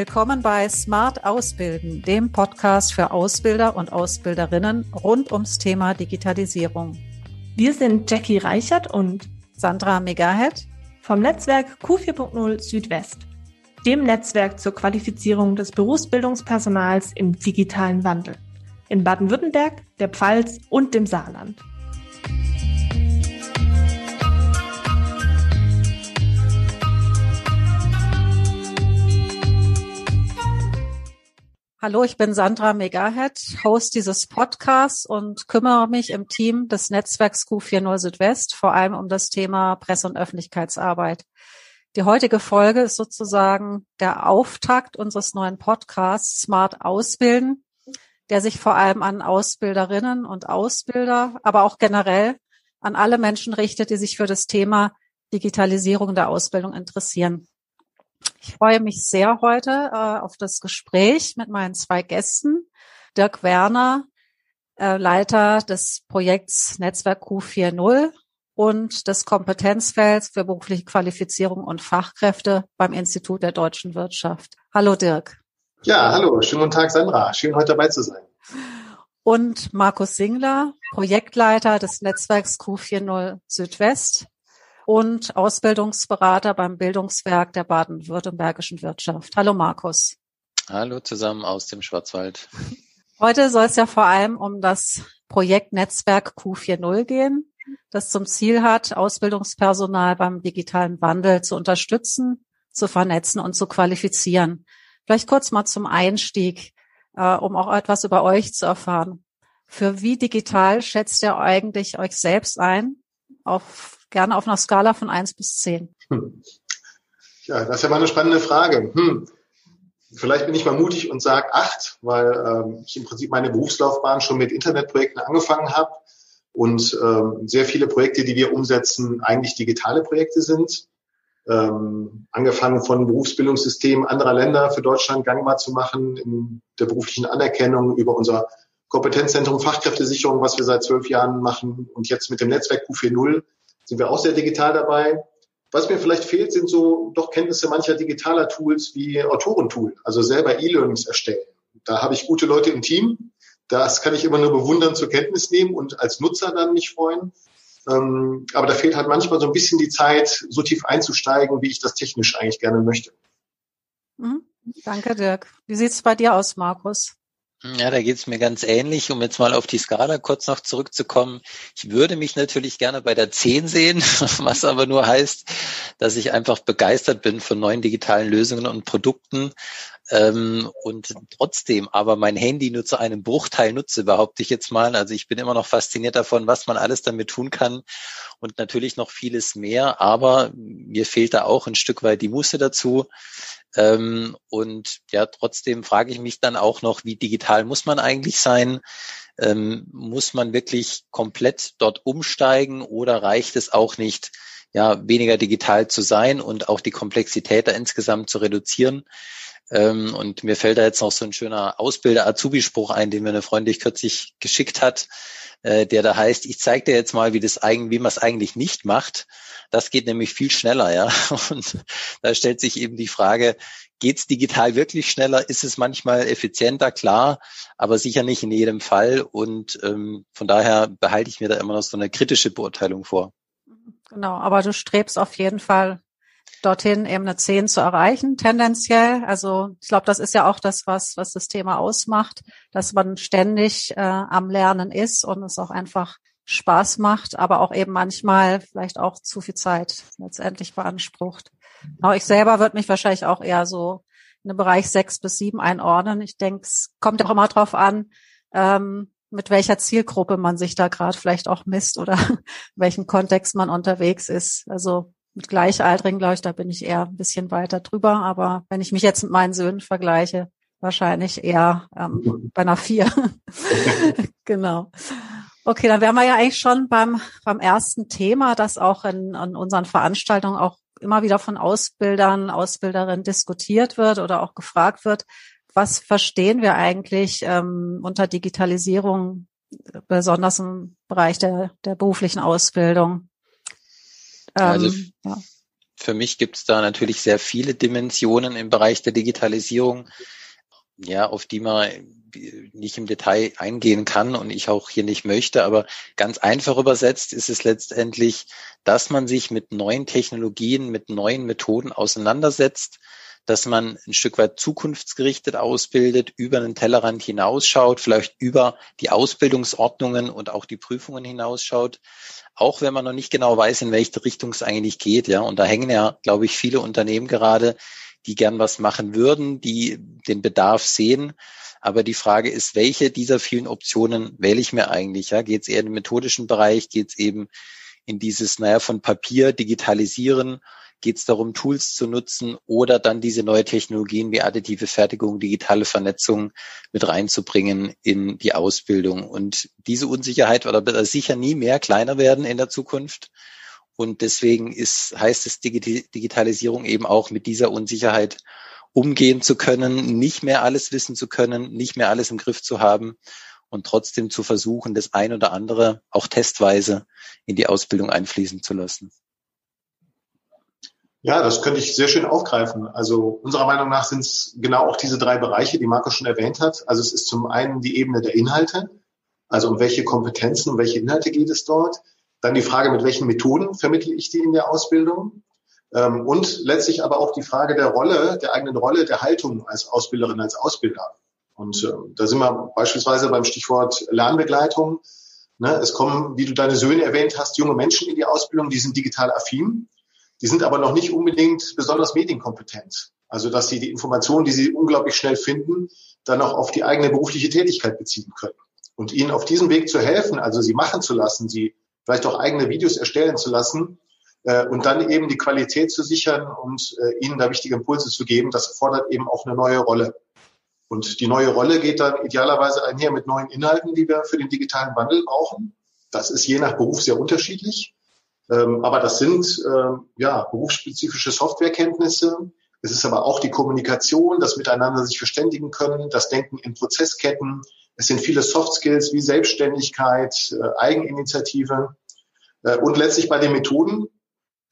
willkommen bei Smart Ausbilden, dem Podcast für Ausbilder und Ausbilderinnen rund ums Thema Digitalisierung. Wir sind Jackie Reichert und Sandra Megahead vom Netzwerk Q4.0 Südwest, dem Netzwerk zur Qualifizierung des Berufsbildungspersonals im digitalen Wandel in Baden-Württemberg, der Pfalz und dem Saarland. Hallo, ich bin Sandra Megahead, Host dieses Podcasts und kümmere mich im Team des Netzwerks Q40 Südwest vor allem um das Thema Presse- und Öffentlichkeitsarbeit. Die heutige Folge ist sozusagen der Auftakt unseres neuen Podcasts Smart Ausbilden, der sich vor allem an Ausbilderinnen und Ausbilder, aber auch generell an alle Menschen richtet, die sich für das Thema Digitalisierung der Ausbildung interessieren. Ich freue mich sehr heute äh, auf das Gespräch mit meinen zwei Gästen. Dirk Werner, äh, Leiter des Projekts Netzwerk Q40 und des Kompetenzfelds für berufliche Qualifizierung und Fachkräfte beim Institut der deutschen Wirtschaft. Hallo Dirk. Ja, hallo, schönen guten Tag Sandra, schön heute dabei zu sein. Und Markus Singler, Projektleiter des Netzwerks Q40 Südwest und Ausbildungsberater beim Bildungswerk der baden-württembergischen Wirtschaft. Hallo Markus. Hallo zusammen aus dem Schwarzwald. Heute soll es ja vor allem um das Projekt Netzwerk Q40 gehen, das zum Ziel hat, Ausbildungspersonal beim digitalen Wandel zu unterstützen, zu vernetzen und zu qualifizieren. Vielleicht kurz mal zum Einstieg, äh, um auch etwas über euch zu erfahren. Für wie digital schätzt ihr eigentlich euch selbst ein? Auf gerne auf einer Skala von eins bis zehn. Hm. Ja, das ist ja mal eine spannende Frage. Hm. Vielleicht bin ich mal mutig und sage acht, weil ähm, ich im Prinzip meine Berufslaufbahn schon mit Internetprojekten angefangen habe und ähm, sehr viele Projekte, die wir umsetzen, eigentlich digitale Projekte sind. Ähm, angefangen von Berufsbildungssystemen anderer Länder für Deutschland gangbar zu machen, in der beruflichen Anerkennung über unser Kompetenzzentrum Fachkräftesicherung, was wir seit zwölf Jahren machen und jetzt mit dem Netzwerk Q40 sind wir auch sehr digital dabei. Was mir vielleicht fehlt, sind so doch Kenntnisse mancher digitaler Tools wie Autorentool, also selber E-Learnings erstellen. Da habe ich gute Leute im Team. Das kann ich immer nur bewundern zur Kenntnis nehmen und als Nutzer dann mich freuen. Ähm, aber da fehlt halt manchmal so ein bisschen die Zeit, so tief einzusteigen, wie ich das technisch eigentlich gerne möchte. Mhm. Danke, Dirk. Wie sieht's bei dir aus, Markus? Ja, da geht's mir ganz ähnlich. Um jetzt mal auf die Skala kurz noch zurückzukommen. Ich würde mich natürlich gerne bei der 10 sehen, was aber nur heißt, dass ich einfach begeistert bin von neuen digitalen Lösungen und Produkten ähm, und trotzdem aber mein Handy nur zu einem Bruchteil nutze, behaupte ich jetzt mal. Also ich bin immer noch fasziniert davon, was man alles damit tun kann und natürlich noch vieles mehr, aber mir fehlt da auch ein Stück weit die Muße dazu. Ähm, und ja, trotzdem frage ich mich dann auch noch, wie digital muss man eigentlich sein? Ähm, muss man wirklich komplett dort umsteigen oder reicht es auch nicht, ja, weniger digital zu sein und auch die Komplexität da insgesamt zu reduzieren? Ähm, und mir fällt da jetzt noch so ein schöner Ausbilder-Azubi-Spruch ein, den mir eine Freundin kürzlich geschickt hat, äh, der da heißt, ich zeige dir jetzt mal, wie das eigentlich, wie man es eigentlich nicht macht. Das geht nämlich viel schneller, ja. Und da stellt sich eben die Frage, geht's digital wirklich schneller? Ist es manchmal effizienter? Klar, aber sicher nicht in jedem Fall. Und ähm, von daher behalte ich mir da immer noch so eine kritische Beurteilung vor. Genau, aber du strebst auf jeden Fall dorthin eben eine 10 zu erreichen, tendenziell. Also ich glaube, das ist ja auch das, was, was das Thema ausmacht, dass man ständig äh, am Lernen ist und es auch einfach Spaß macht, aber auch eben manchmal vielleicht auch zu viel Zeit letztendlich beansprucht. Genau, ich selber würde mich wahrscheinlich auch eher so in den Bereich sechs bis sieben einordnen. Ich denke, es kommt auch immer drauf an, ähm, mit welcher Zielgruppe man sich da gerade vielleicht auch misst oder in welchem Kontext man unterwegs ist. Also mit Gleichaltrigen, glaube ich, da bin ich eher ein bisschen weiter drüber. Aber wenn ich mich jetzt mit meinen Söhnen vergleiche, wahrscheinlich eher ähm, bei einer vier. genau. Okay, dann wären wir ja eigentlich schon beim, beim ersten Thema, das auch in, in unseren Veranstaltungen auch immer wieder von Ausbildern, Ausbilderinnen diskutiert wird oder auch gefragt wird. Was verstehen wir eigentlich ähm, unter Digitalisierung, besonders im Bereich der, der beruflichen Ausbildung? Ähm, also ja. Für mich gibt es da natürlich sehr viele Dimensionen im Bereich der Digitalisierung, ja, auf die man nicht im Detail eingehen kann und ich auch hier nicht möchte. Aber ganz einfach übersetzt ist es letztendlich, dass man sich mit neuen Technologien, mit neuen Methoden auseinandersetzt, dass man ein Stück weit zukunftsgerichtet ausbildet, über den Tellerrand hinausschaut, vielleicht über die Ausbildungsordnungen und auch die Prüfungen hinausschaut, auch wenn man noch nicht genau weiß, in welche Richtung es eigentlich geht. Ja, und da hängen ja, glaube ich, viele Unternehmen gerade, die gern was machen würden, die den Bedarf sehen. Aber die Frage ist, welche dieser vielen Optionen wähle ich mir eigentlich? Ja, geht es eher in den methodischen Bereich? Geht es eben in dieses, naja, von Papier digitalisieren geht es darum, Tools zu nutzen oder dann diese neue Technologien wie additive Fertigung, digitale Vernetzung mit reinzubringen in die Ausbildung. Und diese Unsicherheit wird sicher nie mehr kleiner werden in der Zukunft. Und deswegen ist, heißt es Digitalisierung eben auch mit dieser Unsicherheit umgehen zu können, nicht mehr alles wissen zu können, nicht mehr alles im Griff zu haben und trotzdem zu versuchen, das ein oder andere auch testweise in die Ausbildung einfließen zu lassen. Ja, das könnte ich sehr schön aufgreifen. Also unserer Meinung nach sind es genau auch diese drei Bereiche, die Marco schon erwähnt hat. Also es ist zum einen die Ebene der Inhalte, also um welche Kompetenzen, um welche Inhalte geht es dort. Dann die Frage, mit welchen Methoden vermittle ich die in der Ausbildung. Ähm, und letztlich aber auch die Frage der Rolle, der eigenen Rolle, der Haltung als Ausbilderin, als Ausbilder. Und äh, da sind wir beispielsweise beim Stichwort Lernbegleitung. Ne, es kommen, wie du deine Söhne erwähnt hast, junge Menschen in die Ausbildung, die sind digital affin. Die sind aber noch nicht unbedingt besonders medienkompetent. Also, dass sie die Informationen, die sie unglaublich schnell finden, dann auch auf die eigene berufliche Tätigkeit beziehen können. Und ihnen auf diesem Weg zu helfen, also sie machen zu lassen, sie vielleicht auch eigene Videos erstellen zu lassen äh, und dann eben die Qualität zu sichern und äh, ihnen da wichtige Impulse zu geben, das erfordert eben auch eine neue Rolle. Und die neue Rolle geht dann idealerweise einher mit neuen Inhalten, die wir für den digitalen Wandel brauchen. Das ist je nach Beruf sehr unterschiedlich. Ähm, aber das sind äh, ja berufsspezifische Softwarekenntnisse. Es ist aber auch die Kommunikation, das Miteinander sich verständigen können, das Denken in Prozessketten. Es sind viele Soft Skills wie Selbstständigkeit, äh, Eigeninitiative. Äh, und letztlich bei den Methoden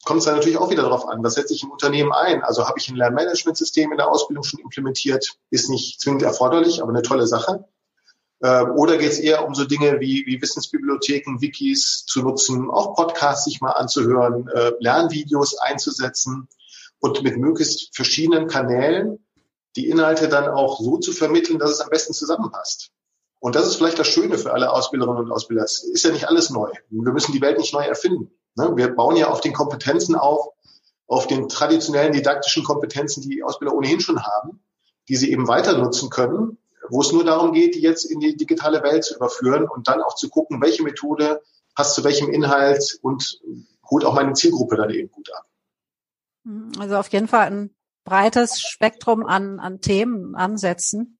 kommt es dann natürlich auch wieder darauf an, was setze ich im Unternehmen ein? Also habe ich ein Lernmanagementsystem in der Ausbildung schon implementiert, ist nicht zwingend erforderlich, aber eine tolle Sache. Ähm, oder geht es eher um so Dinge wie, wie Wissensbibliotheken, Wikis zu nutzen, auch Podcasts sich mal anzuhören, äh, Lernvideos einzusetzen und mit möglichst verschiedenen Kanälen die Inhalte dann auch so zu vermitteln, dass es am besten zusammenpasst. Und das ist vielleicht das Schöne für alle Ausbilderinnen und Ausbilder. Es ist ja nicht alles neu. Wir müssen die Welt nicht neu erfinden. Ne? Wir bauen ja auf den Kompetenzen auf, auf den traditionellen didaktischen Kompetenzen, die die Ausbilder ohnehin schon haben, die sie eben weiter nutzen können wo es nur darum geht, die jetzt in die digitale Welt zu überführen und dann auch zu gucken, welche Methode passt zu welchem Inhalt und holt auch meine Zielgruppe dann eben gut ab. Also auf jeden Fall ein breites Spektrum an, an Themen, Ansätzen.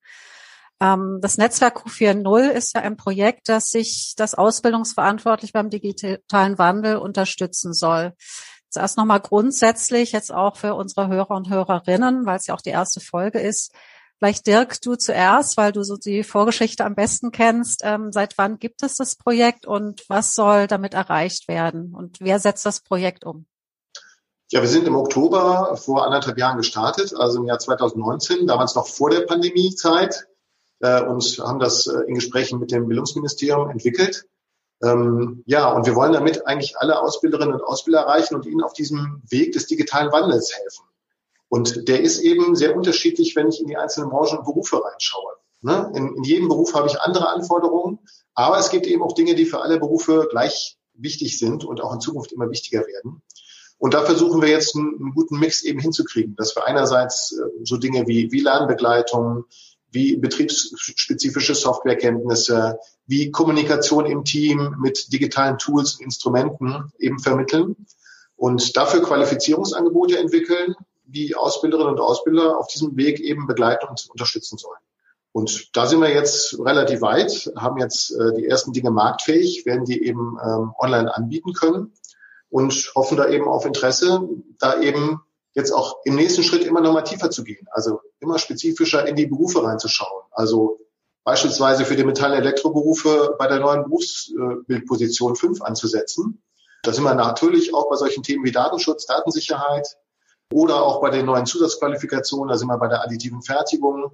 Ähm, das Netzwerk Q4.0 ist ja ein Projekt, das sich das Ausbildungsverantwortlich beim digitalen Wandel unterstützen soll. Zuerst nochmal grundsätzlich, jetzt auch für unsere Hörer und Hörerinnen, weil es ja auch die erste Folge ist. Vielleicht Dirk, du zuerst, weil du so die Vorgeschichte am besten kennst. Ähm, seit wann gibt es das Projekt und was soll damit erreicht werden? Und wer setzt das Projekt um? Ja, wir sind im Oktober vor anderthalb Jahren gestartet, also im Jahr 2019, damals noch vor der Pandemiezeit, äh, und haben das äh, in Gesprächen mit dem Bildungsministerium entwickelt. Ähm, ja, und wir wollen damit eigentlich alle Ausbilderinnen und Ausbilder erreichen und ihnen auf diesem Weg des digitalen Wandels helfen. Und der ist eben sehr unterschiedlich, wenn ich in die einzelnen Branchen und Berufe reinschaue. Ne? In, in jedem Beruf habe ich andere Anforderungen, aber es gibt eben auch Dinge, die für alle Berufe gleich wichtig sind und auch in Zukunft immer wichtiger werden. Und da versuchen wir jetzt einen, einen guten Mix eben hinzukriegen, dass wir einerseits äh, so Dinge wie, wie Lernbegleitung, wie betriebsspezifische Softwarekenntnisse, wie Kommunikation im Team mit digitalen Tools und Instrumenten eben vermitteln und dafür Qualifizierungsangebote entwickeln die Ausbilderinnen und Ausbilder auf diesem Weg eben begleiten und unterstützen sollen. Und da sind wir jetzt relativ weit, haben jetzt äh, die ersten Dinge marktfähig, werden die eben ähm, online anbieten können und hoffen da eben auf Interesse, da eben jetzt auch im nächsten Schritt immer noch mal tiefer zu gehen, also immer spezifischer in die Berufe reinzuschauen. Also beispielsweise für die Metall-Elektroberufe bei der neuen Berufsbildposition 5 anzusetzen Da sind wir natürlich auch bei solchen Themen wie Datenschutz, Datensicherheit oder auch bei den neuen Zusatzqualifikationen, sind wir bei der additiven Fertigung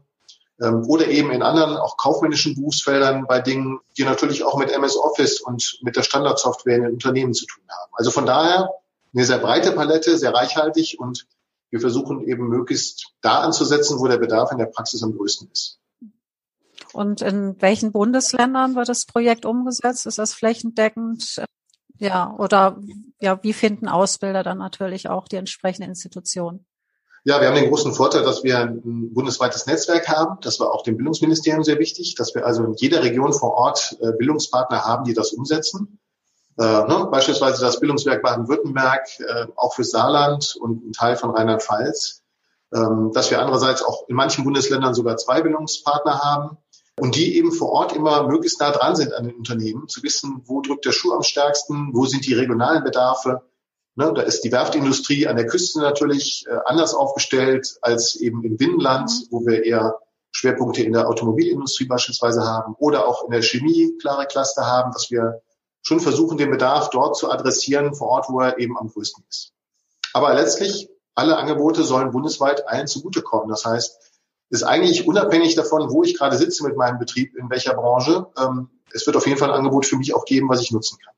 ähm, oder eben in anderen auch kaufmännischen Berufsfeldern bei Dingen, die natürlich auch mit MS Office und mit der Standardsoftware in den Unternehmen zu tun haben. Also von daher eine sehr breite Palette, sehr reichhaltig und wir versuchen eben möglichst da anzusetzen, wo der Bedarf in der Praxis am größten ist. Und in welchen Bundesländern wird das Projekt umgesetzt? Ist das flächendeckend? Ja, oder ja, wie finden Ausbilder dann natürlich auch die entsprechende Institution? Ja, wir haben den großen Vorteil, dass wir ein bundesweites Netzwerk haben. Das war auch dem Bildungsministerium sehr wichtig, dass wir also in jeder Region vor Ort äh, Bildungspartner haben, die das umsetzen. Äh, ne, beispielsweise das Bildungswerk Baden-Württemberg, äh, auch für Saarland und ein Teil von Rheinland-Pfalz. Ähm, dass wir andererseits auch in manchen Bundesländern sogar zwei Bildungspartner haben und die eben vor Ort immer möglichst nah dran sind an den Unternehmen, zu wissen, wo drückt der Schuh am stärksten, wo sind die regionalen Bedarfe Ne, da ist die Werftindustrie an der Küste natürlich äh, anders aufgestellt als eben im Binnenland, mhm. wo wir eher Schwerpunkte in der Automobilindustrie beispielsweise haben oder auch in der Chemie klare Cluster haben, dass wir schon versuchen, den Bedarf dort zu adressieren, vor Ort, wo er eben am größten ist. Aber letztlich, alle Angebote sollen bundesweit allen zugutekommen. Das heißt, ist eigentlich unabhängig davon, wo ich gerade sitze mit meinem Betrieb, in welcher Branche. Ähm, es wird auf jeden Fall ein Angebot für mich auch geben, was ich nutzen kann.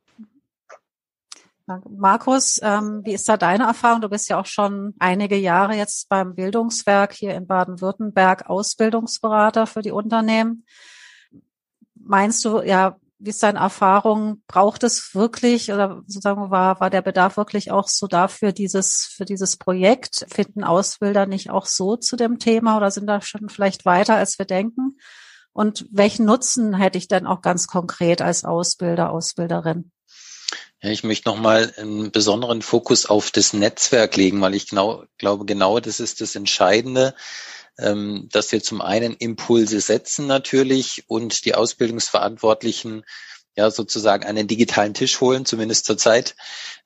Markus, ähm, wie ist da deine Erfahrung? Du bist ja auch schon einige Jahre jetzt beim Bildungswerk hier in Baden-Württemberg Ausbildungsberater für die Unternehmen. Meinst du, ja, wie ist deine Erfahrung? Braucht es wirklich oder sozusagen war, war der Bedarf wirklich auch so dafür dieses, für dieses Projekt? Finden Ausbilder nicht auch so zu dem Thema oder sind da schon vielleicht weiter, als wir denken? Und welchen Nutzen hätte ich denn auch ganz konkret als Ausbilder, Ausbilderin? Ja, ich möchte nochmal einen besonderen Fokus auf das Netzwerk legen, weil ich genau, glaube, genau das ist das Entscheidende, ähm, dass wir zum einen Impulse setzen natürlich und die Ausbildungsverantwortlichen ja sozusagen einen digitalen Tisch holen, zumindest zurzeit,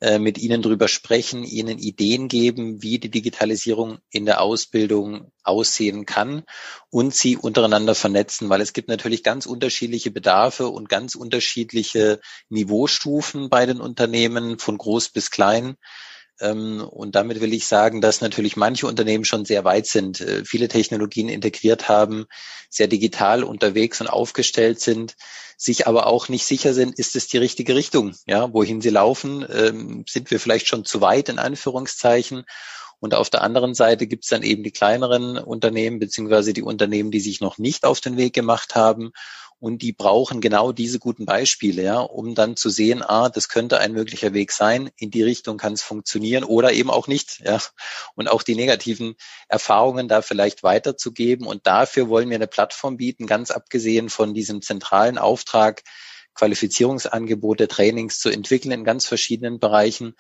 äh, mit ihnen drüber sprechen, ihnen Ideen geben, wie die Digitalisierung in der Ausbildung aussehen kann und sie untereinander vernetzen, weil es gibt natürlich ganz unterschiedliche Bedarfe und ganz unterschiedliche Niveaustufen bei den Unternehmen von groß bis klein. Ähm, und damit will ich sagen, dass natürlich manche Unternehmen schon sehr weit sind, äh, viele Technologien integriert haben, sehr digital unterwegs und aufgestellt sind, sich aber auch nicht sicher sind, ist es die richtige Richtung, ja, wohin sie laufen, ähm, sind wir vielleicht schon zu weit in Anführungszeichen. Und auf der anderen Seite gibt es dann eben die kleineren Unternehmen beziehungsweise die Unternehmen, die sich noch nicht auf den Weg gemacht haben und die brauchen genau diese guten Beispiele, ja, um dann zu sehen, ah, das könnte ein möglicher Weg sein, in die Richtung kann es funktionieren oder eben auch nicht, ja, und auch die negativen Erfahrungen da vielleicht weiterzugeben. Und dafür wollen wir eine Plattform bieten, ganz abgesehen von diesem zentralen Auftrag, Qualifizierungsangebote, Trainings zu entwickeln in ganz verschiedenen Bereichen,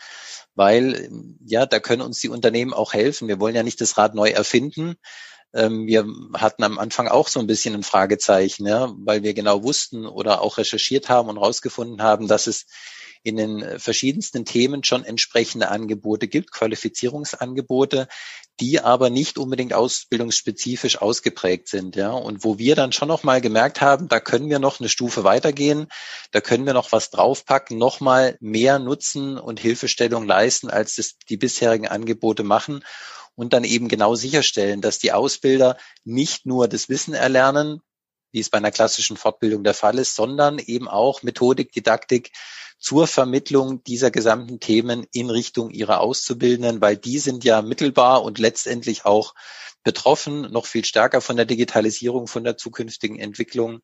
weil ja, da können uns die Unternehmen auch helfen. Wir wollen ja nicht das Rad neu erfinden, ähm, wir hatten am Anfang auch so ein bisschen ein Fragezeichen, ja, weil wir genau wussten oder auch recherchiert haben und herausgefunden haben, dass es in den verschiedensten Themen schon entsprechende Angebote gibt, Qualifizierungsangebote, die aber nicht unbedingt ausbildungsspezifisch ausgeprägt sind, ja. Und wo wir dann schon noch mal gemerkt haben, da können wir noch eine Stufe weitergehen, da können wir noch was draufpacken, noch mal mehr Nutzen und Hilfestellung leisten, als das die bisherigen Angebote machen und dann eben genau sicherstellen, dass die Ausbilder nicht nur das Wissen erlernen, wie es bei einer klassischen Fortbildung der Fall ist, sondern eben auch Methodik, Didaktik zur Vermittlung dieser gesamten Themen in Richtung ihrer Auszubildenden, weil die sind ja mittelbar und letztendlich auch betroffen, noch viel stärker von der Digitalisierung, von der zukünftigen Entwicklung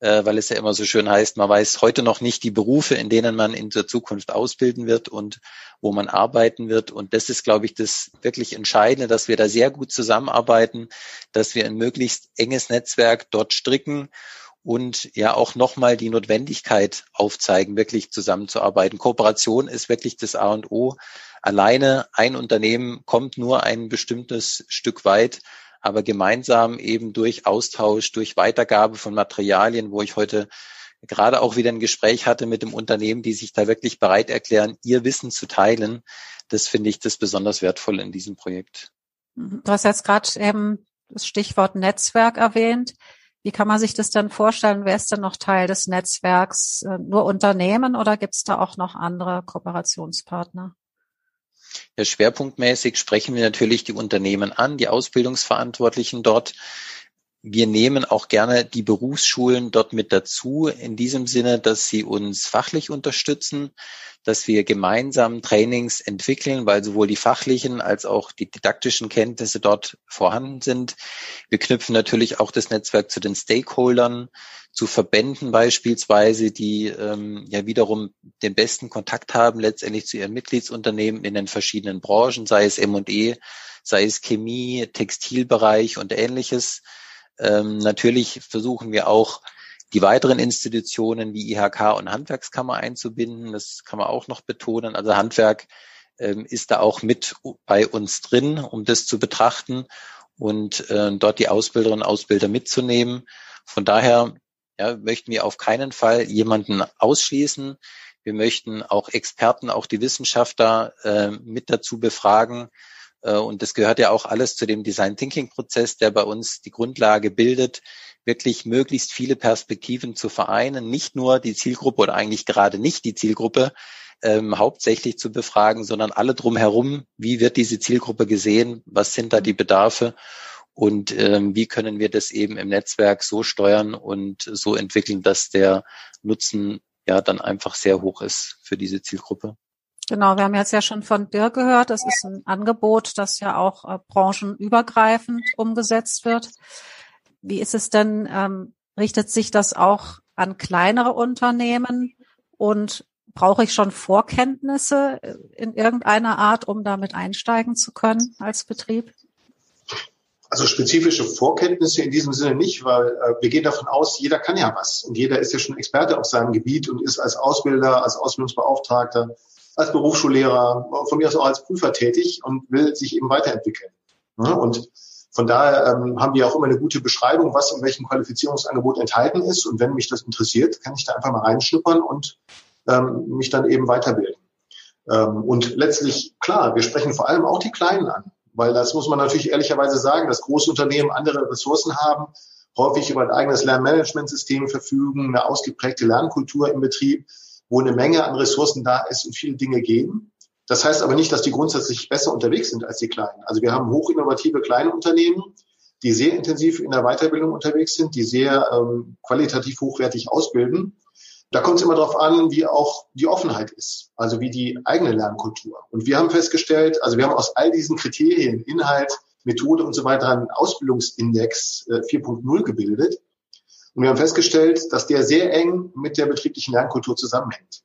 äh, weil es ja immer so schön heißt, man weiß heute noch nicht die Berufe, in denen man in der Zukunft ausbilden wird und wo man arbeiten wird. Und das ist, glaube ich, das wirklich Entscheidende, dass wir da sehr gut zusammenarbeiten, dass wir ein möglichst enges Netzwerk dort stricken und ja auch nochmal die Notwendigkeit aufzeigen, wirklich zusammenzuarbeiten. Kooperation ist wirklich das A und O. Alleine ein Unternehmen kommt nur ein bestimmtes Stück weit aber gemeinsam eben durch Austausch, durch Weitergabe von Materialien, wo ich heute gerade auch wieder ein Gespräch hatte mit dem Unternehmen, die sich da wirklich bereit erklären, ihr Wissen zu teilen. Das finde ich das besonders wertvoll in diesem Projekt. Mhm. Du hast jetzt gerade eben das Stichwort Netzwerk erwähnt. Wie kann man sich das denn vorstellen? Wer ist denn noch Teil des Netzwerks? Äh, nur Unternehmen oder gibt es da auch noch andere Kooperationspartner? Ja, schwerpunktmäßig sprechen wir natürlich die Unternehmen an, die Ausbildungsverantwortlichen dort. Wir nehmen auch gerne die Berufsschulen dort mit dazu, in diesem Sinne, dass sie uns fachlich unterstützen, dass wir gemeinsam Trainings entwickeln, weil sowohl die fachlichen als auch die didaktischen Kenntnisse dort vorhanden sind. Wir knüpfen natürlich auch das Netzwerk zu den Stakeholdern, zu Verbänden beispielsweise, die ähm, ja wiederum den besten Kontakt haben letztendlich zu ihren Mitgliedsunternehmen in den verschiedenen Branchen, sei es M&E, sei es Chemie, Textilbereich und ähnliches. Ähm, natürlich versuchen wir auch die weiteren Institutionen wie IHK und Handwerkskammer einzubinden. Das kann man auch noch betonen. Also Handwerk ähm, ist da auch mit bei uns drin, um das zu betrachten und äh, dort die Ausbilderinnen und Ausbilder mitzunehmen. Von daher ja, möchten wir auf keinen Fall jemanden ausschließen. Wir möchten auch Experten, auch die Wissenschaftler äh, mit dazu befragen. Äh, und das gehört ja auch alles zu dem Design Thinking Prozess, der bei uns die Grundlage bildet, wirklich möglichst viele Perspektiven zu vereinen, nicht nur die Zielgruppe oder eigentlich gerade nicht die Zielgruppe ähm, hauptsächlich zu befragen, sondern alle drumherum, wie wird diese Zielgruppe gesehen, was sind da die Bedarfe und ähm, wie können wir das eben im Netzwerk so steuern und so entwickeln, dass der Nutzen ja dann einfach sehr hoch ist für diese Zielgruppe. Genau, wir haben jetzt ja schon von dir gehört, das ist ein Angebot, das ja auch äh, branchenübergreifend umgesetzt wird. Wie ist es denn, ähm, richtet sich das auch an kleinere Unternehmen und brauche ich schon Vorkenntnisse in irgendeiner Art, um damit einsteigen zu können als Betrieb? Also spezifische Vorkenntnisse in diesem Sinne nicht, weil äh, wir gehen davon aus, jeder kann ja was und jeder ist ja schon Experte auf seinem Gebiet und ist als Ausbilder, als Ausbildungsbeauftragter, als Berufsschullehrer, von mir aus auch als Prüfer tätig und will sich eben weiterentwickeln. Ja, und von daher ähm, haben wir auch immer eine gute Beschreibung, was in welchem Qualifizierungsangebot enthalten ist. Und wenn mich das interessiert, kann ich da einfach mal reinschnuppern und ähm, mich dann eben weiterbilden. Ähm, und letztlich, klar, wir sprechen vor allem auch die Kleinen an, weil das muss man natürlich ehrlicherweise sagen, dass große Unternehmen andere Ressourcen haben, häufig über ein eigenes Lernmanagementsystem verfügen, eine ausgeprägte Lernkultur im Betrieb, wo eine Menge an Ressourcen da ist und viele Dinge gehen. Das heißt aber nicht, dass die grundsätzlich besser unterwegs sind als die Kleinen. Also wir haben hochinnovative kleine Unternehmen, die sehr intensiv in der Weiterbildung unterwegs sind, die sehr ähm, qualitativ hochwertig ausbilden. Da kommt es immer darauf an, wie auch die Offenheit ist, also wie die eigene Lernkultur. Und wir haben festgestellt, also wir haben aus all diesen Kriterien, Inhalt, Methode und so weiter einen Ausbildungsindex äh, 4.0 gebildet. Und wir haben festgestellt, dass der sehr eng mit der betrieblichen Lernkultur zusammenhängt.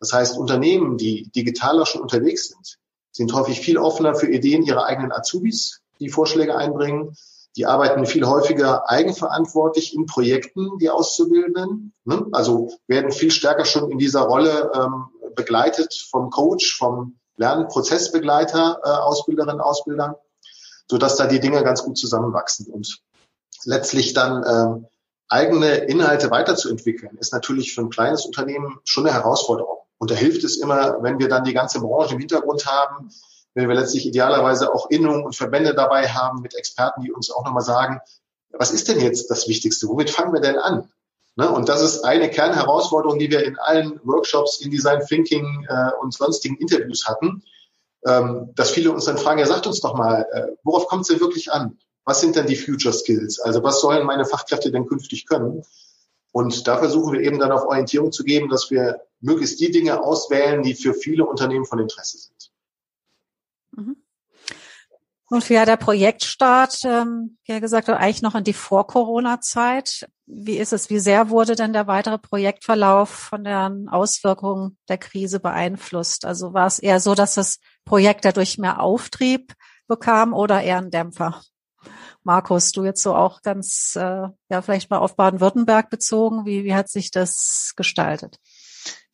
Das heißt, Unternehmen, die digitaler schon unterwegs sind, sind häufig viel offener für Ideen ihrer eigenen Azubis, die Vorschläge einbringen. Die arbeiten viel häufiger eigenverantwortlich in Projekten, die Auszubildenden. Ne? Also werden viel stärker schon in dieser Rolle ähm, begleitet vom Coach, vom Lernprozessbegleiter, äh, Ausbilderinnen, Ausbildern, sodass da die Dinge ganz gut zusammenwachsen. Und letztlich dann ähm, eigene Inhalte weiterzuentwickeln, ist natürlich für ein kleines Unternehmen schon eine Herausforderung. Und da hilft es immer, wenn wir dann die ganze Branche im Hintergrund haben, wenn wir letztlich idealerweise auch Innungen und Verbände dabei haben mit Experten, die uns auch nochmal sagen, was ist denn jetzt das Wichtigste? Womit fangen wir denn an? Ne? Und das ist eine Kernherausforderung, die wir in allen Workshops in Design Thinking äh, und sonstigen Interviews hatten, ähm, dass viele uns dann fragen, ja, sagt uns doch mal, äh, worauf kommt es denn wirklich an? Was sind denn die Future Skills? Also was sollen meine Fachkräfte denn künftig können? Und da versuchen wir eben dann auf Orientierung zu geben, dass wir möglichst die Dinge auswählen, die für viele Unternehmen von Interesse sind. Mhm. Und für der Projektstart, ähm, wie gesagt, eigentlich noch in die Vor-Corona-Zeit. Wie ist es? Wie sehr wurde denn der weitere Projektverlauf von den Auswirkungen der Krise beeinflusst? Also war es eher so, dass das Projekt dadurch mehr Auftrieb bekam oder eher ein Dämpfer? Markus, du jetzt so auch ganz, äh, ja, vielleicht mal auf Baden-Württemberg bezogen. Wie, wie hat sich das gestaltet?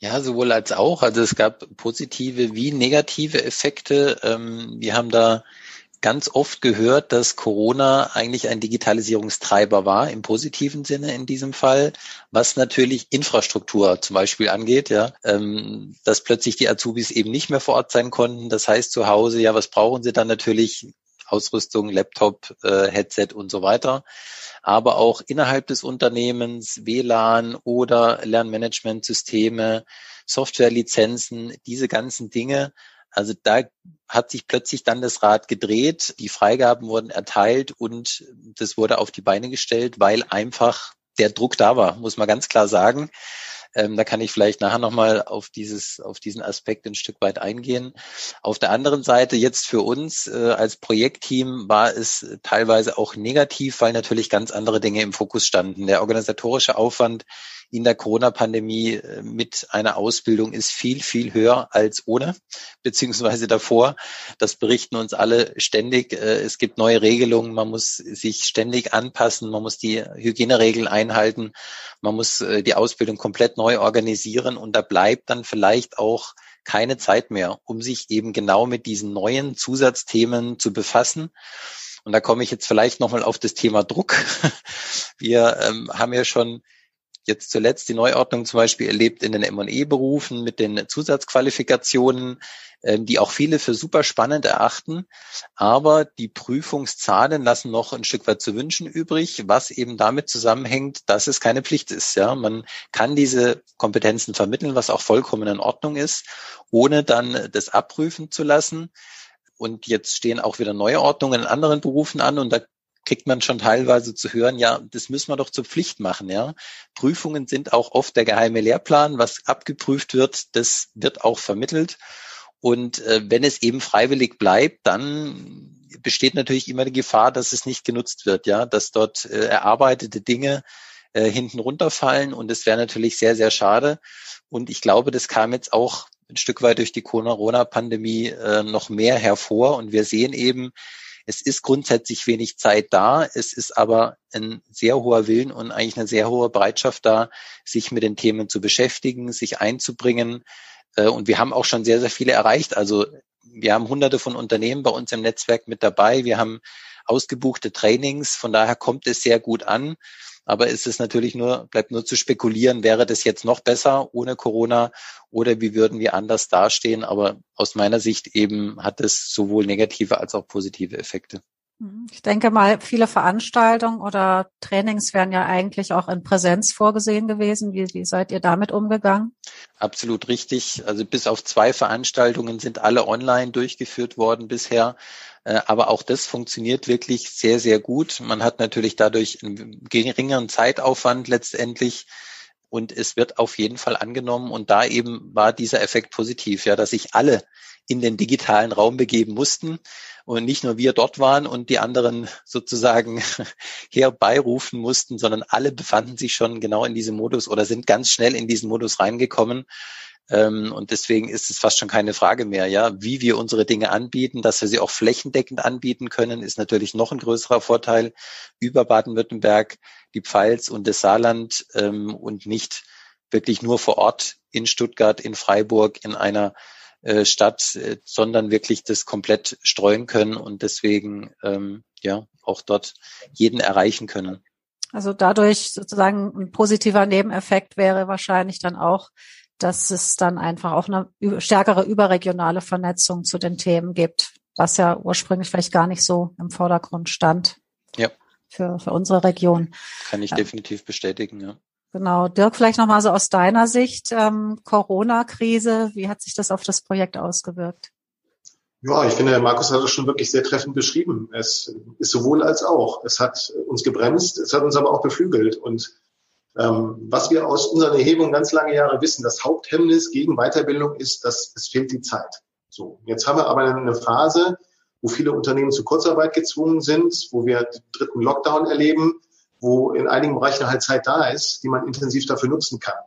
Ja, sowohl als auch. Also es gab positive wie negative Effekte. Ähm, wir haben da ganz oft gehört, dass Corona eigentlich ein Digitalisierungstreiber war, im positiven Sinne in diesem Fall, was natürlich Infrastruktur zum Beispiel angeht, ja, ähm, dass plötzlich die Azubis eben nicht mehr vor Ort sein konnten. Das heißt zu Hause, ja, was brauchen sie dann natürlich? Ausrüstung, Laptop, äh, Headset und so weiter. Aber auch innerhalb des Unternehmens, WLAN oder Lernmanagementsysteme, Softwarelizenzen, diese ganzen Dinge. Also da hat sich plötzlich dann das Rad gedreht, die Freigaben wurden erteilt und das wurde auf die Beine gestellt, weil einfach der Druck da war, muss man ganz klar sagen. Ähm, da kann ich vielleicht nachher nochmal auf dieses, auf diesen Aspekt ein Stück weit eingehen. Auf der anderen Seite jetzt für uns äh, als Projektteam war es teilweise auch negativ, weil natürlich ganz andere Dinge im Fokus standen. Der organisatorische Aufwand in der Corona-Pandemie äh, mit einer Ausbildung ist viel, viel höher als ohne, beziehungsweise davor. Das berichten uns alle ständig. Äh, es gibt neue Regelungen, man muss sich ständig anpassen, man muss die Hygieneregeln einhalten, man muss äh, die Ausbildung komplett neu organisieren und da bleibt dann vielleicht auch keine Zeit mehr, um sich eben genau mit diesen neuen Zusatzthemen zu befassen. Und da komme ich jetzt vielleicht nochmal auf das Thema Druck. Wir ähm, haben ja schon jetzt zuletzt die Neuordnung zum Beispiel erlebt in den M&E-Berufen mit den Zusatzqualifikationen, ähm, die auch viele für super spannend erachten. Aber die Prüfungszahlen lassen noch ein Stück weit zu wünschen übrig, was eben damit zusammenhängt, dass es keine Pflicht ist. Ja, man kann diese Kompetenzen vermitteln, was auch vollkommen in Ordnung ist, ohne dann das abprüfen zu lassen. Und jetzt stehen auch wieder neue Ordnungen in anderen Berufen an und da kriegt man schon teilweise zu hören, ja, das müssen wir doch zur Pflicht machen, ja. Prüfungen sind auch oft der geheime Lehrplan, was abgeprüft wird, das wird auch vermittelt. Und äh, wenn es eben freiwillig bleibt, dann besteht natürlich immer die Gefahr, dass es nicht genutzt wird, ja, dass dort äh, erarbeitete Dinge äh, hinten runterfallen und es wäre natürlich sehr, sehr schade. Und ich glaube, das kam jetzt auch ein Stück weit durch die Corona-Pandemie äh, noch mehr hervor. Und wir sehen eben, es ist grundsätzlich wenig Zeit da. Es ist aber ein sehr hoher Willen und eigentlich eine sehr hohe Bereitschaft da, sich mit den Themen zu beschäftigen, sich einzubringen. Äh, und wir haben auch schon sehr, sehr viele erreicht. Also wir haben hunderte von Unternehmen bei uns im Netzwerk mit dabei. Wir haben ausgebuchte Trainings. Von daher kommt es sehr gut an. Aber es ist natürlich nur, bleibt nur zu spekulieren, wäre das jetzt noch besser ohne Corona oder wie würden wir anders dastehen? Aber aus meiner Sicht eben hat es sowohl negative als auch positive Effekte. Mhm. Ich denke mal, viele Veranstaltungen oder Trainings wären ja eigentlich auch in Präsenz vorgesehen gewesen. Wie, wie seid ihr damit umgegangen? Absolut richtig. Also bis auf zwei Veranstaltungen sind alle online durchgeführt worden bisher. Äh, aber auch das funktioniert wirklich sehr, sehr gut. Man hat natürlich dadurch einen geringeren Zeitaufwand letztendlich und es wird auf jeden Fall angenommen. Und da eben war dieser Effekt positiv, ja, dass sich alle in den digitalen Raum begeben mussten und nicht nur wir dort waren und die anderen sozusagen herbeirufen mussten, sondern alle befanden sich schon genau in diesem Modus oder sind ganz schnell in diesen Modus reingekommen. Ähm, und deswegen ist es fast schon keine Frage mehr, ja, wie wir unsere Dinge anbieten, dass wir sie auch flächendeckend anbieten können, ist natürlich noch ein größerer Vorteil über Baden-Württemberg, die Pfalz und das Saarland ähm, und nicht wirklich nur vor Ort in Stuttgart, in Freiburg, in einer äh, Stadt, äh, sondern wirklich das komplett streuen können und deswegen ähm, ja auch dort jeden erreichen können. Also dadurch sozusagen ein positiver Nebeneffekt wäre wahrscheinlich dann auch, dass es dann einfach auch eine stärkere überregionale Vernetzung zu den Themen gibt, was ja ursprünglich vielleicht gar nicht so im Vordergrund stand. Ja. Für, für unsere Region. Kann ich ja. definitiv bestätigen, ja. Genau. Dirk, vielleicht nochmal so aus deiner Sicht, ähm, Corona-Krise, wie hat sich das auf das Projekt ausgewirkt? Ja, ich finde, Markus hat es schon wirklich sehr treffend beschrieben. Es ist sowohl als auch. Es hat uns gebremst, es hat uns aber auch beflügelt. Und was wir aus unseren Erhebungen ganz lange Jahre wissen, das Haupthemmnis gegen Weiterbildung ist, dass es fehlt die Zeit. So, jetzt haben wir aber eine Phase, wo viele Unternehmen zu Kurzarbeit gezwungen sind, wo wir den dritten Lockdown erleben, wo in einigen Bereichen halt Zeit da ist, die man intensiv dafür nutzen kann.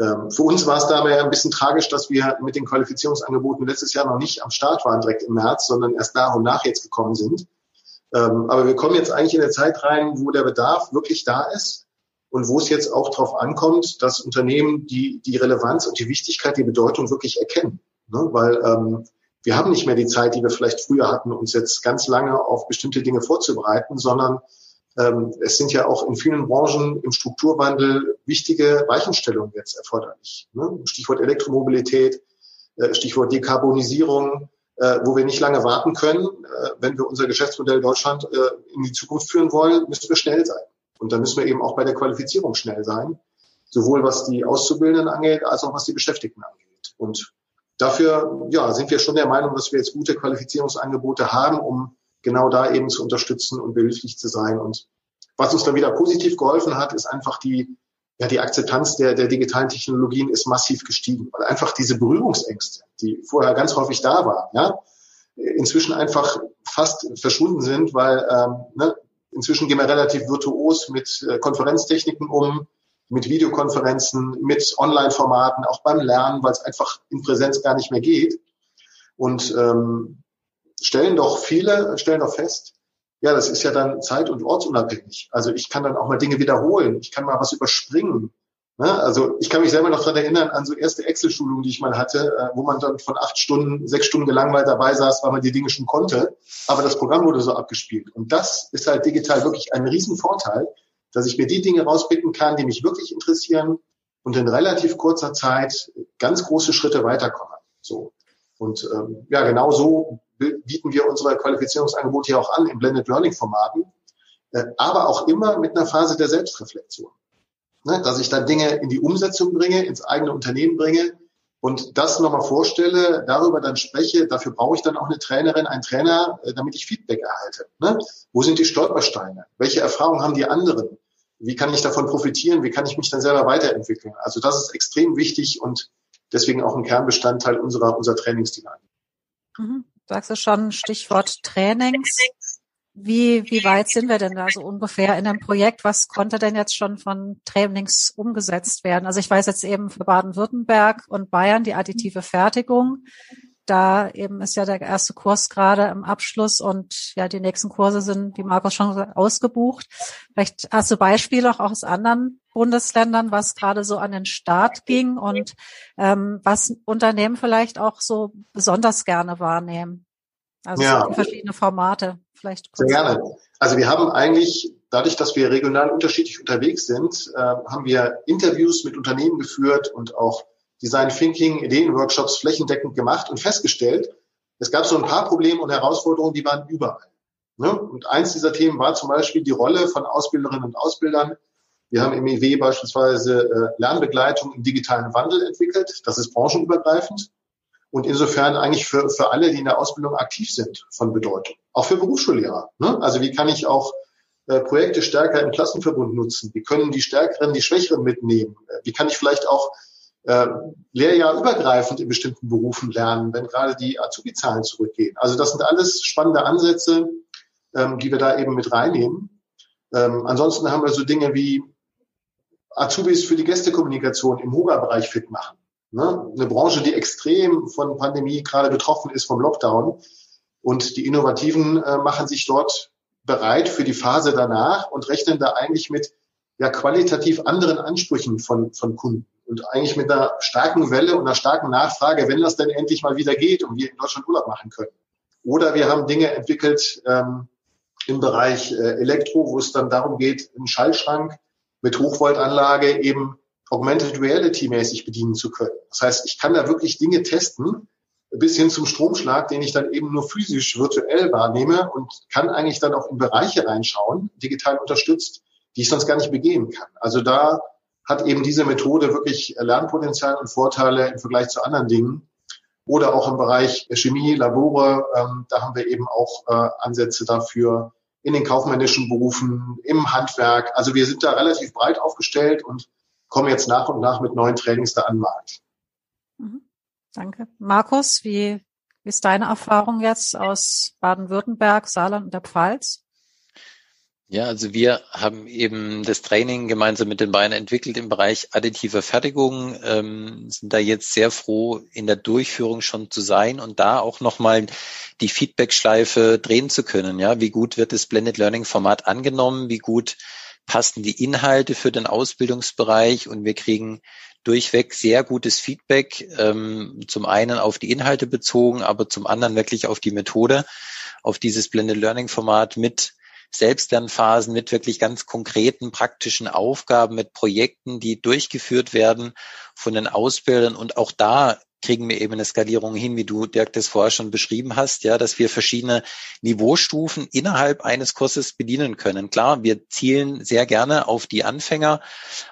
Ähm, für uns war es dabei ein bisschen tragisch, dass wir mit den Qualifizierungsangeboten letztes Jahr noch nicht am Start waren, direkt im März, sondern erst nach und nach jetzt gekommen sind. Ähm, aber wir kommen jetzt eigentlich in eine Zeit rein, wo der Bedarf wirklich da ist und wo es jetzt auch darauf ankommt, dass Unternehmen die, die Relevanz und die Wichtigkeit, die Bedeutung wirklich erkennen. Ne? Weil ähm, wir haben nicht mehr die Zeit, die wir vielleicht früher hatten, uns jetzt ganz lange auf bestimmte Dinge vorzubereiten, sondern ähm, es sind ja auch in vielen Branchen im Strukturwandel wichtige Weichenstellungen jetzt erforderlich. Ne? Stichwort Elektromobilität, äh, Stichwort Dekarbonisierung, äh, wo wir nicht lange warten können. Äh, wenn wir unser Geschäftsmodell Deutschland äh, in die Zukunft führen wollen, müssen wir schnell sein. Und da müssen wir eben auch bei der Qualifizierung schnell sein, sowohl was die Auszubildenden angeht, als auch was die Beschäftigten angeht. Und dafür ja, sind wir schon der Meinung, dass wir jetzt gute Qualifizierungsangebote haben, um genau da eben zu unterstützen und behilflich zu sein. Und was uns dann wieder positiv geholfen hat, ist einfach die, ja, die Akzeptanz der, der digitalen Technologien ist massiv gestiegen, weil einfach diese Berührungsängste, die vorher ganz häufig da waren, ja, inzwischen einfach fast verschwunden sind, weil ähm, ne, inzwischen gehen wir relativ virtuos mit äh, Konferenztechniken um, mit Videokonferenzen, mit Online-Formaten, auch beim Lernen, weil es einfach in Präsenz gar nicht mehr geht. Und ähm, stellen doch viele, stellen doch fest, ja, das ist ja dann zeit- und ortsunabhängig. Also ich kann dann auch mal Dinge wiederholen, ich kann mal was überspringen. Ne? Also ich kann mich selber noch dran erinnern an so erste Excel-Schulungen, die ich mal hatte, äh, wo man dann von acht Stunden, sechs Stunden gelangweilt dabei saß, weil man die Dinge schon konnte. Aber das Programm wurde so abgespielt. Und das ist halt digital wirklich ein Riesenvorteil, dass ich mir die Dinge rauspicken kann, die mich wirklich interessieren und in relativ kurzer Zeit ganz große Schritte weiterkomme. So. Und ähm, ja, genau so bieten wir unsere Qualifizierungsangebote hier auch an in Blended Learning Formaten, äh, aber auch immer mit einer Phase der Selbstreflexion. Ne, dass ich dann Dinge in die Umsetzung bringe, ins eigene Unternehmen bringe und das nochmal vorstelle, darüber dann spreche. Dafür brauche ich dann auch eine Trainerin, einen Trainer, äh, damit ich Feedback erhalte. Ne? Wo sind die Stolpersteine? Welche Erfahrungen haben die anderen? Wie kann ich davon profitieren? Wie kann ich mich dann selber weiterentwickeln? Also das ist extrem wichtig und deswegen auch ein Kernbestandteil unserer, unserer Trainingsdynamik. Mhm. Sagst du schon Stichwort Trainings? Wie, wie weit sind wir denn da so ungefähr in dem Projekt? Was konnte denn jetzt schon von Trainings umgesetzt werden? Also ich weiß jetzt eben für Baden-Württemberg und Bayern die additive Fertigung. Da eben ist ja der erste Kurs gerade im Abschluss und ja, die nächsten Kurse sind, wie Markus schon gesagt, ausgebucht. Vielleicht hast du Beispiele auch aus anderen Bundesländern, was gerade so an den Start ging und ähm, was Unternehmen vielleicht auch so besonders gerne wahrnehmen. Also ja. so verschiedene Formate vielleicht. Sehr gerne. Also wir haben eigentlich, dadurch, dass wir regional unterschiedlich unterwegs sind, äh, haben wir Interviews mit Unternehmen geführt und auch Design Thinking, Ideenworkshops flächendeckend gemacht und festgestellt, es gab so ein paar Probleme und Herausforderungen, die waren überall. Ne? Und eins dieser Themen war zum Beispiel die Rolle von Ausbilderinnen und Ausbildern. Wir haben im IW beispielsweise äh, Lernbegleitung im digitalen Wandel entwickelt. Das ist branchenübergreifend und insofern eigentlich für, für alle, die in der Ausbildung aktiv sind, von Bedeutung. Auch für Berufsschullehrer. Ne? Also wie kann ich auch äh, Projekte stärker im Klassenverbund nutzen? Wie können die Stärkeren die Schwächeren mitnehmen? Äh, wie kann ich vielleicht auch äh, lehrjahrübergreifend in bestimmten Berufen lernen, wenn gerade die Azubi-Zahlen zurückgehen? Also das sind alles spannende Ansätze, ähm, die wir da eben mit reinnehmen. Ähm, ansonsten haben wir so Dinge wie Azubis für die Gästekommunikation im Huga-Bereich fit machen. Ne? Eine Branche, die extrem von Pandemie gerade betroffen ist vom Lockdown. Und die Innovativen äh, machen sich dort bereit für die Phase danach und rechnen da eigentlich mit ja qualitativ anderen Ansprüchen von, von Kunden und eigentlich mit einer starken Welle und einer starken Nachfrage, wenn das denn endlich mal wieder geht und wir in Deutschland Urlaub machen können. Oder wir haben Dinge entwickelt ähm, im Bereich äh, Elektro, wo es dann darum geht, einen Schallschrank mit Hochvoltanlage eben Augmented Reality mäßig bedienen zu können. Das heißt, ich kann da wirklich Dinge testen, bis hin zum Stromschlag, den ich dann eben nur physisch virtuell wahrnehme und kann eigentlich dann auch in Bereiche reinschauen, digital unterstützt, die ich sonst gar nicht begehen kann. Also da hat eben diese Methode wirklich Lernpotenzial und Vorteile im Vergleich zu anderen Dingen. Oder auch im Bereich Chemie, Labore, ähm, da haben wir eben auch äh, Ansätze dafür in den kaufmännischen Berufen, im Handwerk. Also wir sind da relativ breit aufgestellt und kommen jetzt nach und nach mit neuen Trainings da an den Markt. Mhm. Danke. Markus, wie, wie ist deine Erfahrung jetzt aus Baden-Württemberg, Saarland und der Pfalz? Ja, also wir haben eben das Training gemeinsam mit den Bayern entwickelt im Bereich additive Fertigung, ähm, sind da jetzt sehr froh, in der Durchführung schon zu sein und da auch nochmal die Feedback-Schleife drehen zu können. Ja, wie gut wird das Blended Learning Format angenommen? Wie gut passen die Inhalte für den Ausbildungsbereich? Und wir kriegen durchweg sehr gutes Feedback, ähm, zum einen auf die Inhalte bezogen, aber zum anderen wirklich auf die Methode, auf dieses Blended Learning Format mit Selbstlernphasen mit wirklich ganz konkreten praktischen Aufgaben, mit Projekten, die durchgeführt werden von den Ausbildern und auch da kriegen wir eben eine Skalierung hin, wie du, Dirk, das vorher schon beschrieben hast, ja, dass wir verschiedene Niveaustufen innerhalb eines Kurses bedienen können. Klar, wir zielen sehr gerne auf die Anfänger,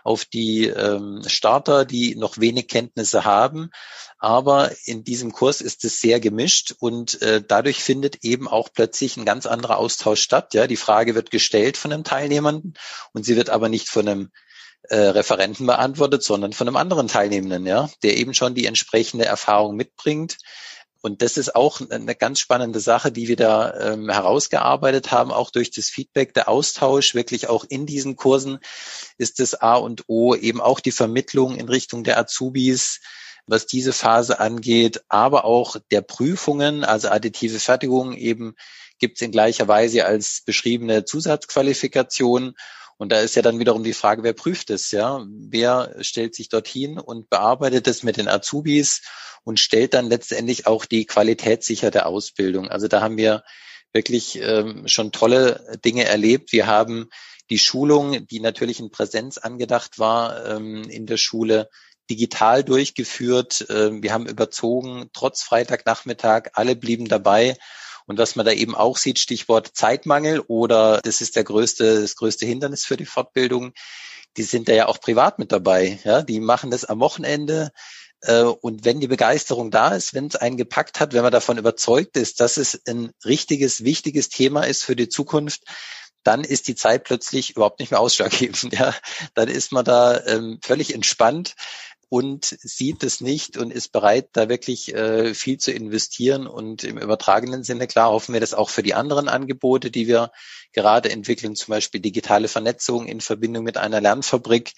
auf die ähm, Starter, die noch wenig Kenntnisse haben. Aber in diesem Kurs ist es sehr gemischt und äh, dadurch findet eben auch plötzlich ein ganz anderer Austausch statt. Ja, die Frage wird gestellt von einem Teilnehmenden und sie wird aber nicht von einem äh, Referenten beantwortet, sondern von einem anderen Teilnehmenden, ja, der eben schon die entsprechende Erfahrung mitbringt. Und das ist auch eine ganz spannende Sache, die wir da ähm, herausgearbeitet haben, auch durch das Feedback, der Austausch, wirklich auch in diesen Kursen ist das A und O, eben auch die Vermittlung in Richtung der Azubis, was diese Phase angeht, aber auch der Prüfungen, also additive Fertigung eben gibt es in gleicher Weise als beschriebene Zusatzqualifikation und da ist ja dann wiederum die Frage, wer prüft es, ja? Wer stellt sich dorthin und bearbeitet es mit den Azubis und stellt dann letztendlich auch die qualitätssicherte Ausbildung. Also da haben wir wirklich ähm, schon tolle Dinge erlebt. Wir haben die Schulung, die natürlich in Präsenz angedacht war, ähm, in der Schule digital durchgeführt. Ähm, wir haben überzogen, trotz Freitagnachmittag, alle blieben dabei. Und was man da eben auch sieht, Stichwort Zeitmangel oder das ist der größte, das größte Hindernis für die Fortbildung. Die sind da ja auch privat mit dabei. Ja, die machen das am Wochenende. Äh, und wenn die Begeisterung da ist, wenn es einen gepackt hat, wenn man davon überzeugt ist, dass es ein richtiges, wichtiges Thema ist für die Zukunft, dann ist die Zeit plötzlich überhaupt nicht mehr ausschlaggebend. Ja, dann ist man da ähm, völlig entspannt und sieht es nicht und ist bereit, da wirklich äh, viel zu investieren. Und im übertragenen Sinne, klar, hoffen wir das auch für die anderen Angebote, die wir gerade entwickeln, zum Beispiel digitale Vernetzung in Verbindung mit einer Lernfabrik,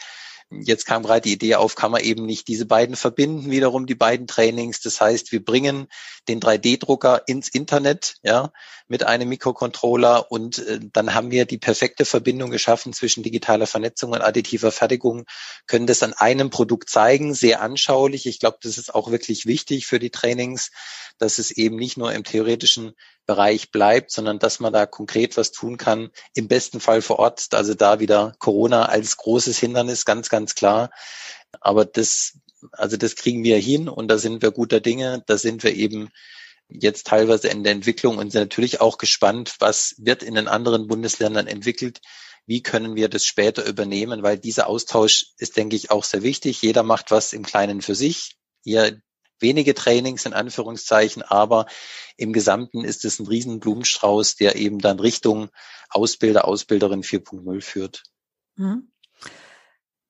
Jetzt kam gerade die Idee auf, kann man eben nicht diese beiden verbinden, wiederum die beiden Trainings. Das heißt, wir bringen den 3D-Drucker ins Internet, ja, mit einem Mikrocontroller und äh, dann haben wir die perfekte Verbindung geschaffen zwischen digitaler Vernetzung und additiver Fertigung, können das an einem Produkt zeigen, sehr anschaulich. Ich glaube, das ist auch wirklich wichtig für die Trainings, dass es eben nicht nur im theoretischen Bereich bleibt, sondern dass man da konkret was tun kann, im besten Fall vor Ort. Also da wieder Corona als großes Hindernis, ganz, ganz klar. Aber das, also das kriegen wir hin und da sind wir guter Dinge. Da sind wir eben jetzt teilweise in der Entwicklung und sind natürlich auch gespannt, was wird in den anderen Bundesländern entwickelt. Wie können wir das später übernehmen? Weil dieser Austausch ist, denke ich, auch sehr wichtig. Jeder macht was im Kleinen für sich. Ihr wenige Trainings in Anführungszeichen, aber im Gesamten ist es ein riesen Blumenstrauß, der eben dann Richtung Ausbilder, Ausbilderin 4.0 führt. Mhm.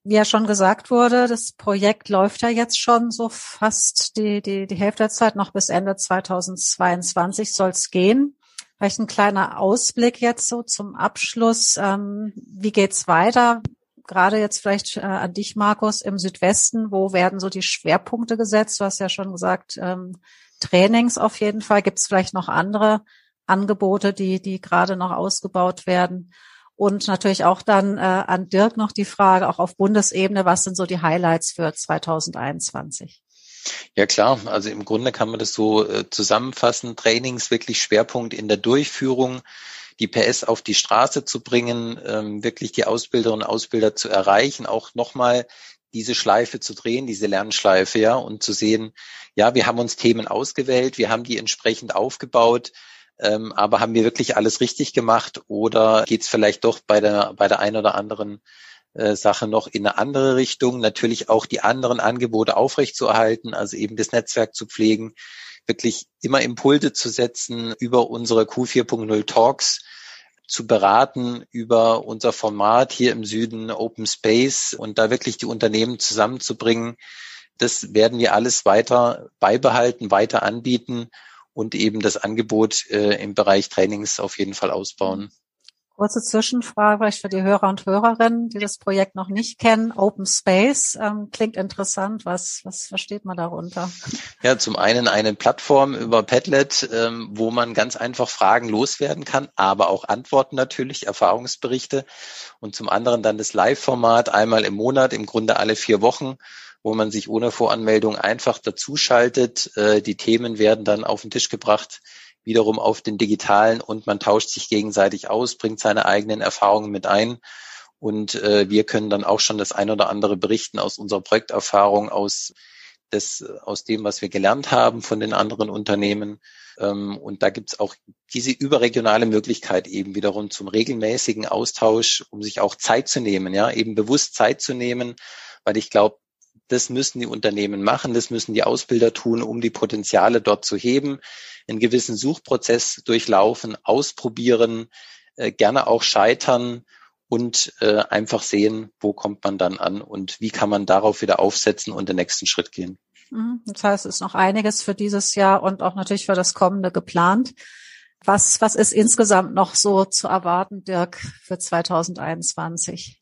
Wie ja schon gesagt wurde, das Projekt läuft ja jetzt schon so fast die, die, die Hälfte der Zeit, noch bis Ende 2022 soll es gehen. Vielleicht ein kleiner Ausblick jetzt so zum Abschluss. Ähm, wie geht's weiter? gerade jetzt vielleicht äh, an dich, Markus, im Südwesten, wo werden so die Schwerpunkte gesetzt? Du hast ja schon gesagt, ähm, Trainings auf jeden Fall. Gibt es vielleicht noch andere Angebote, die, die gerade noch ausgebaut werden? Und natürlich auch dann äh, an Dirk noch die Frage, auch auf Bundesebene, was sind so die Highlights für 2021? Ja klar, also im Grunde kann man das so äh, zusammenfassen. Trainings wirklich Schwerpunkt in der Durchführung, die PS auf die Straße zu bringen, ähm, wirklich die Ausbilderinnen und Ausbilder zu erreichen, auch nochmal diese Schleife zu drehen, diese Lernschleife, ja, und zu sehen, ja, wir haben uns Themen ausgewählt, wir haben die entsprechend aufgebaut, ähm, aber haben wir wirklich alles richtig gemacht oder geht es vielleicht doch bei der bei der einen oder anderen äh, Sache noch in eine andere Richtung? Natürlich auch die anderen Angebote aufrechtzuerhalten, also eben das Netzwerk zu pflegen, wirklich immer Impulse zu setzen über unsere Q4.0 Talks, zu beraten über unser Format hier im Süden Open Space und da wirklich die Unternehmen zusammenzubringen. Das werden wir alles weiter beibehalten, weiter anbieten und eben das Angebot äh, im Bereich Trainings auf jeden Fall ausbauen. Kurze Zwischenfrage vielleicht für die Hörer und Hörerinnen, die das Projekt noch nicht kennen. Open Space ähm, klingt interessant. Was, was versteht man darunter? Ja, zum einen eine Plattform über Padlet, ähm, wo man ganz einfach Fragen loswerden kann, aber auch Antworten natürlich, Erfahrungsberichte. Und zum anderen dann das Live-Format einmal im Monat, im Grunde alle vier Wochen, wo man sich ohne Voranmeldung einfach dazuschaltet. Äh, die Themen werden dann auf den Tisch gebracht wiederum auf den digitalen und man tauscht sich gegenseitig aus, bringt seine eigenen Erfahrungen mit ein. Und äh, wir können dann auch schon das ein oder andere berichten aus unserer Projekterfahrung, aus das aus dem, was wir gelernt haben von den anderen Unternehmen. Ähm, und da gibt's auch diese überregionale Möglichkeit eben wiederum zum regelmäßigen Austausch, um sich auch Zeit zu nehmen, ja, eben bewusst Zeit zu nehmen, weil ich glaube, das müssen die Unternehmen machen, das müssen die Ausbilder tun, um die Potenziale dort zu heben, einen gewissen Suchprozess durchlaufen, ausprobieren, äh, gerne auch scheitern und äh, einfach sehen, wo kommt man dann an und wie kann man darauf wieder aufsetzen und den nächsten Schritt gehen. Mhm. Das heißt, es ist noch einiges für dieses Jahr und auch natürlich für das kommende geplant. Was, was ist insgesamt noch so zu erwarten, Dirk, für 2021?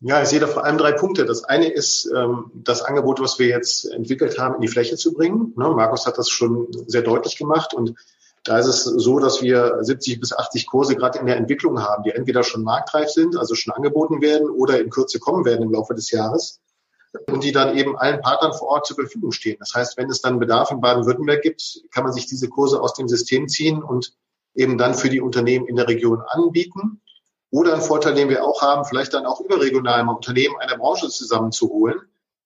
Ja, ich sehe da vor allem drei Punkte. Das eine ist ähm, das Angebot, was wir jetzt entwickelt haben, in die Fläche zu bringen. Ne, Markus hat das schon sehr deutlich gemacht und da ist es so, dass wir 70 bis 80 Kurse gerade in der Entwicklung haben, die entweder schon marktreif sind, also schon angeboten werden oder in Kürze kommen werden im Laufe des Jahres und die dann eben allen Partnern vor Ort zur Verfügung stehen. Das heißt, wenn es dann Bedarf in Baden-Württemberg gibt, kann man sich diese Kurse aus dem System ziehen und eben dann für die Unternehmen in der Region anbieten. Oder ein Vorteil, den wir auch haben, vielleicht dann auch überregional mal Unternehmen einer Branche zusammenzuholen.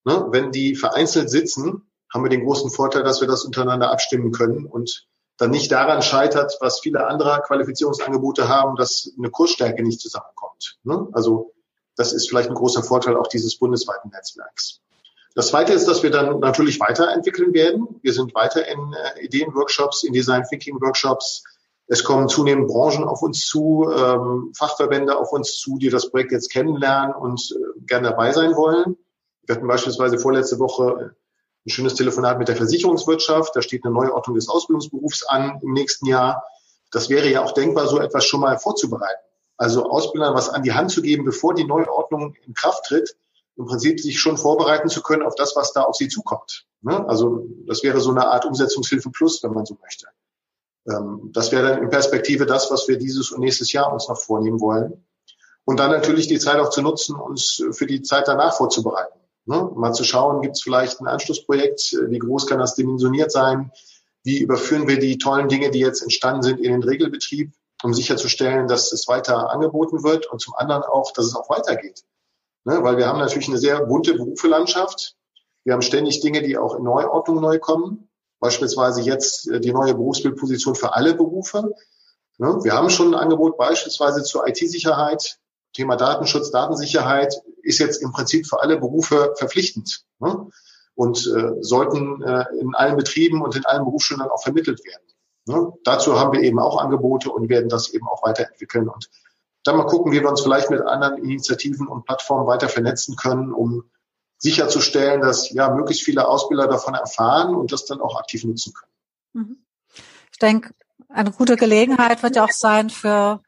Ne? Wenn die vereinzelt sitzen, haben wir den großen Vorteil, dass wir das untereinander abstimmen können und dann nicht daran scheitert, was viele andere Qualifizierungsangebote haben, dass eine Kursstärke nicht zusammenkommt. Ne? Also das ist vielleicht ein großer Vorteil auch dieses bundesweiten Netzwerks. Das Zweite ist, dass wir dann natürlich weiterentwickeln werden. Wir sind weiter in äh, Ideenworkshops, in Design Thinking Workshops. Es kommen zunehmend Branchen auf uns zu, ähm, Fachverbände auf uns zu, die das Projekt jetzt kennenlernen und äh, gerne dabei sein wollen. Wir hatten beispielsweise vorletzte Woche ein schönes Telefonat mit der Versicherungswirtschaft. Da steht eine Neuordnung des Ausbildungsberufs an im nächsten Jahr. Das wäre ja auch denkbar, so etwas schon mal vorzubereiten. Also Ausbildern was an die Hand zu geben, bevor die Neuordnung in Kraft tritt, im Prinzip sich schon vorbereiten zu können auf das, was da auf sie zukommt. Ne? Also das wäre so eine Art Umsetzungshilfe plus, wenn man so möchte. Ähm, das wäre dann in Perspektive das, was wir dieses und nächstes Jahr uns noch vornehmen wollen. Und dann natürlich die Zeit auch zu nutzen, uns für die Zeit danach vorzubereiten. Ne? Mal zu schauen, gibt es vielleicht ein Anschlussprojekt, wie groß kann das dimensioniert sein, wie überführen wir die tollen Dinge, die jetzt entstanden sind, in den Regelbetrieb, um sicherzustellen, dass es weiter angeboten wird und zum anderen auch, dass es auch weitergeht. Ne? Weil wir haben natürlich eine sehr bunte Berufelandschaft. Wir haben ständig Dinge, die auch in Neuordnung neu kommen. Beispielsweise jetzt äh, die neue Berufsbildposition für alle Berufe. Ne? Wir haben schon ein Angebot beispielsweise zur IT-Sicherheit, Thema Datenschutz, Datensicherheit ist jetzt im Prinzip für alle Berufe verpflichtend ne? und äh, sollten äh, in allen Betrieben und in allen Berufsschulen auch vermittelt werden. Ne? Dazu haben wir eben auch Angebote und werden das eben auch weiterentwickeln und dann mal gucken, wie wir uns vielleicht mit anderen Initiativen und Plattformen weiter vernetzen können, um sicherzustellen, dass ja möglichst viele Ausbilder davon erfahren und das dann auch aktiv nutzen können. Mhm. Ich denke, eine gute Gelegenheit wird ja auch sein für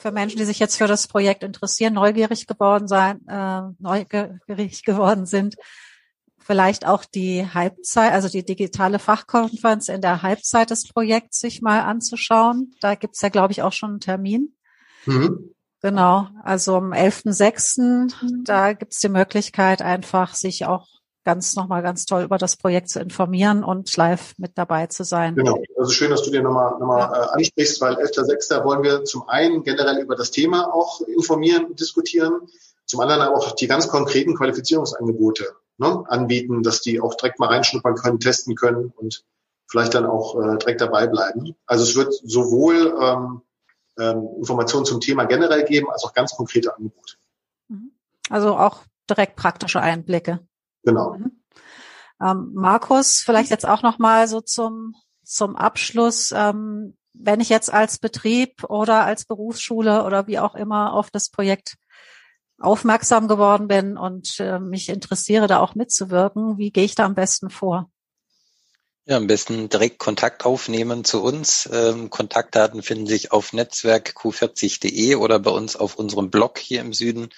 für Menschen, die sich jetzt für das Projekt interessieren, neugierig geworden sein, äh, neugierig geworden sind, vielleicht auch die Halbzeit, also die digitale Fachkonferenz in der Halbzeit des Projekts sich mal anzuschauen. Da gibt's ja, glaube ich, auch schon einen Termin. Mhm. Genau, also am 11.06. da gibt's die Möglichkeit, einfach sich auch ganz nochmal ganz toll über das Projekt zu informieren und live mit dabei zu sein. Genau, also schön, dass du dir nochmal nochmal ja. äh, ansprichst, weil 11.06. wollen wir zum einen generell über das Thema auch informieren und diskutieren, zum anderen aber auch die ganz konkreten Qualifizierungsangebote ne, anbieten, dass die auch direkt mal reinschnuppern können, testen können und vielleicht dann auch äh, direkt dabei bleiben. Also es wird sowohl ähm, ähm, Informationen zum Thema generell geben, als auch ganz konkrete Angebote. Mhm. Also auch direkt praktische Einblicke. Genau. Mhm. Ähm, Markus, vielleicht jetzt auch noch mal so zum zum Abschluss. Ähm, wenn ich jetzt als Betrieb oder als Berufsschule oder wie auch immer auf das Projekt aufmerksam geworden bin und äh, mich interessiere, da auch mitzuwirken, wie gehe ich da am besten vor? Ja, am besten direkt Kontakt aufnehmen zu uns. Ähm, Kontaktdaten finden sich auf netzwerkq40.de oder bei uns auf unserem Blog hier im Süden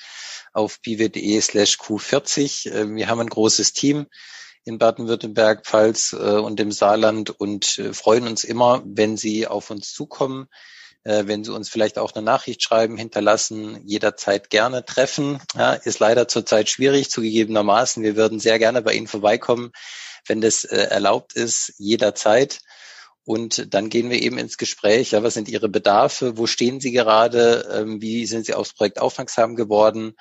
auf biwe.de slash q40. Äh, wir haben ein großes Team in Baden-Württemberg, Pfalz äh, und im Saarland und äh, freuen uns immer, wenn Sie auf uns zukommen, wenn Sie uns vielleicht auch eine Nachricht schreiben, hinterlassen, jederzeit gerne treffen. Ja, ist leider zurzeit schwierig, zugegebenermaßen. Wir würden sehr gerne bei Ihnen vorbeikommen, wenn das erlaubt ist, jederzeit. Und dann gehen wir eben ins Gespräch. Ja, was sind Ihre Bedarfe? Wo stehen Sie gerade? Ähm, wie sind Sie aufs Projekt aufmerksam geworden?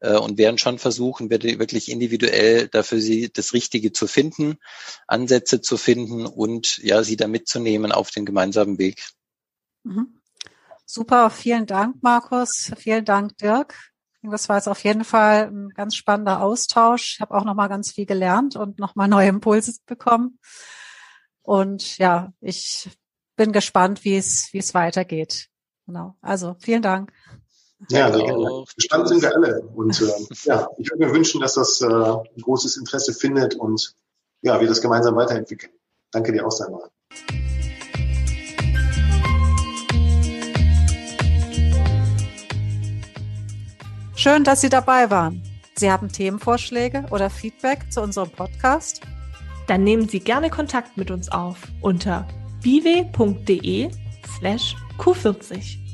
äh, und werden schon versuchen, wirklich individuell dafür sie das Richtige zu finden, Ansätze zu finden und ja, sie da mitzunehmen auf den gemeinsamen Weg. Mhm. Super, vielen Dank, Markus. Vielen Dank, Dirk. Das war jetzt auf jeden Fall ein ganz spannender Austausch. Ich habe auch noch mal ganz viel gelernt und noch mal neue Impulse bekommen. Und ja, ich bin gespannt, wie es wie es weitergeht. Genau. Also vielen Dank. Ja, sehr. Gespannt sind wir alle. Und äh, ja, ich würde mir wünschen, dass das äh, ein großes Interesse findet und ja, wir das gemeinsam weiterentwickeln. Danke dir auch, Sandra. Schön, dass Sie dabei waren. Sie haben Themenvorschläge oder Feedback zu unserem Podcast? Dann nehmen Sie gerne Kontakt mit uns auf unter biwe.de slash q40.